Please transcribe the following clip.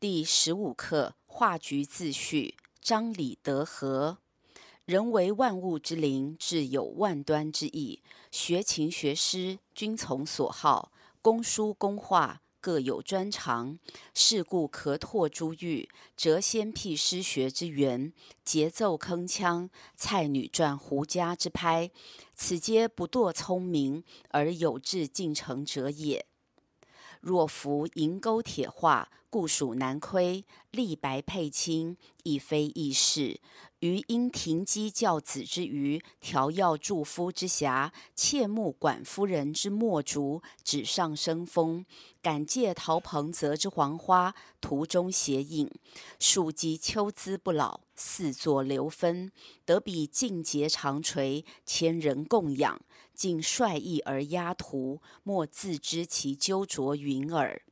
第十五课画菊自序，张李德和。人为万物之灵，自有万端之意。学琴学诗，均从所好；工书工画，各有专长。是故可拓诸域，折先辟诗学之源，节奏铿锵，蔡女传胡笳之拍。此皆不惰聪明而有志进成者也。若服银钩铁画，固属难窥；立白配青，亦非易事。余因停机教子之余，调药助夫之暇，切莫管夫人之墨竹，纸上生风；感借陶彭泽之黄花，图中写影。庶几秋姿不老，四座留分，得彼劲节长垂，千人供养。竟率意而压图，莫自知其纠拙云耳。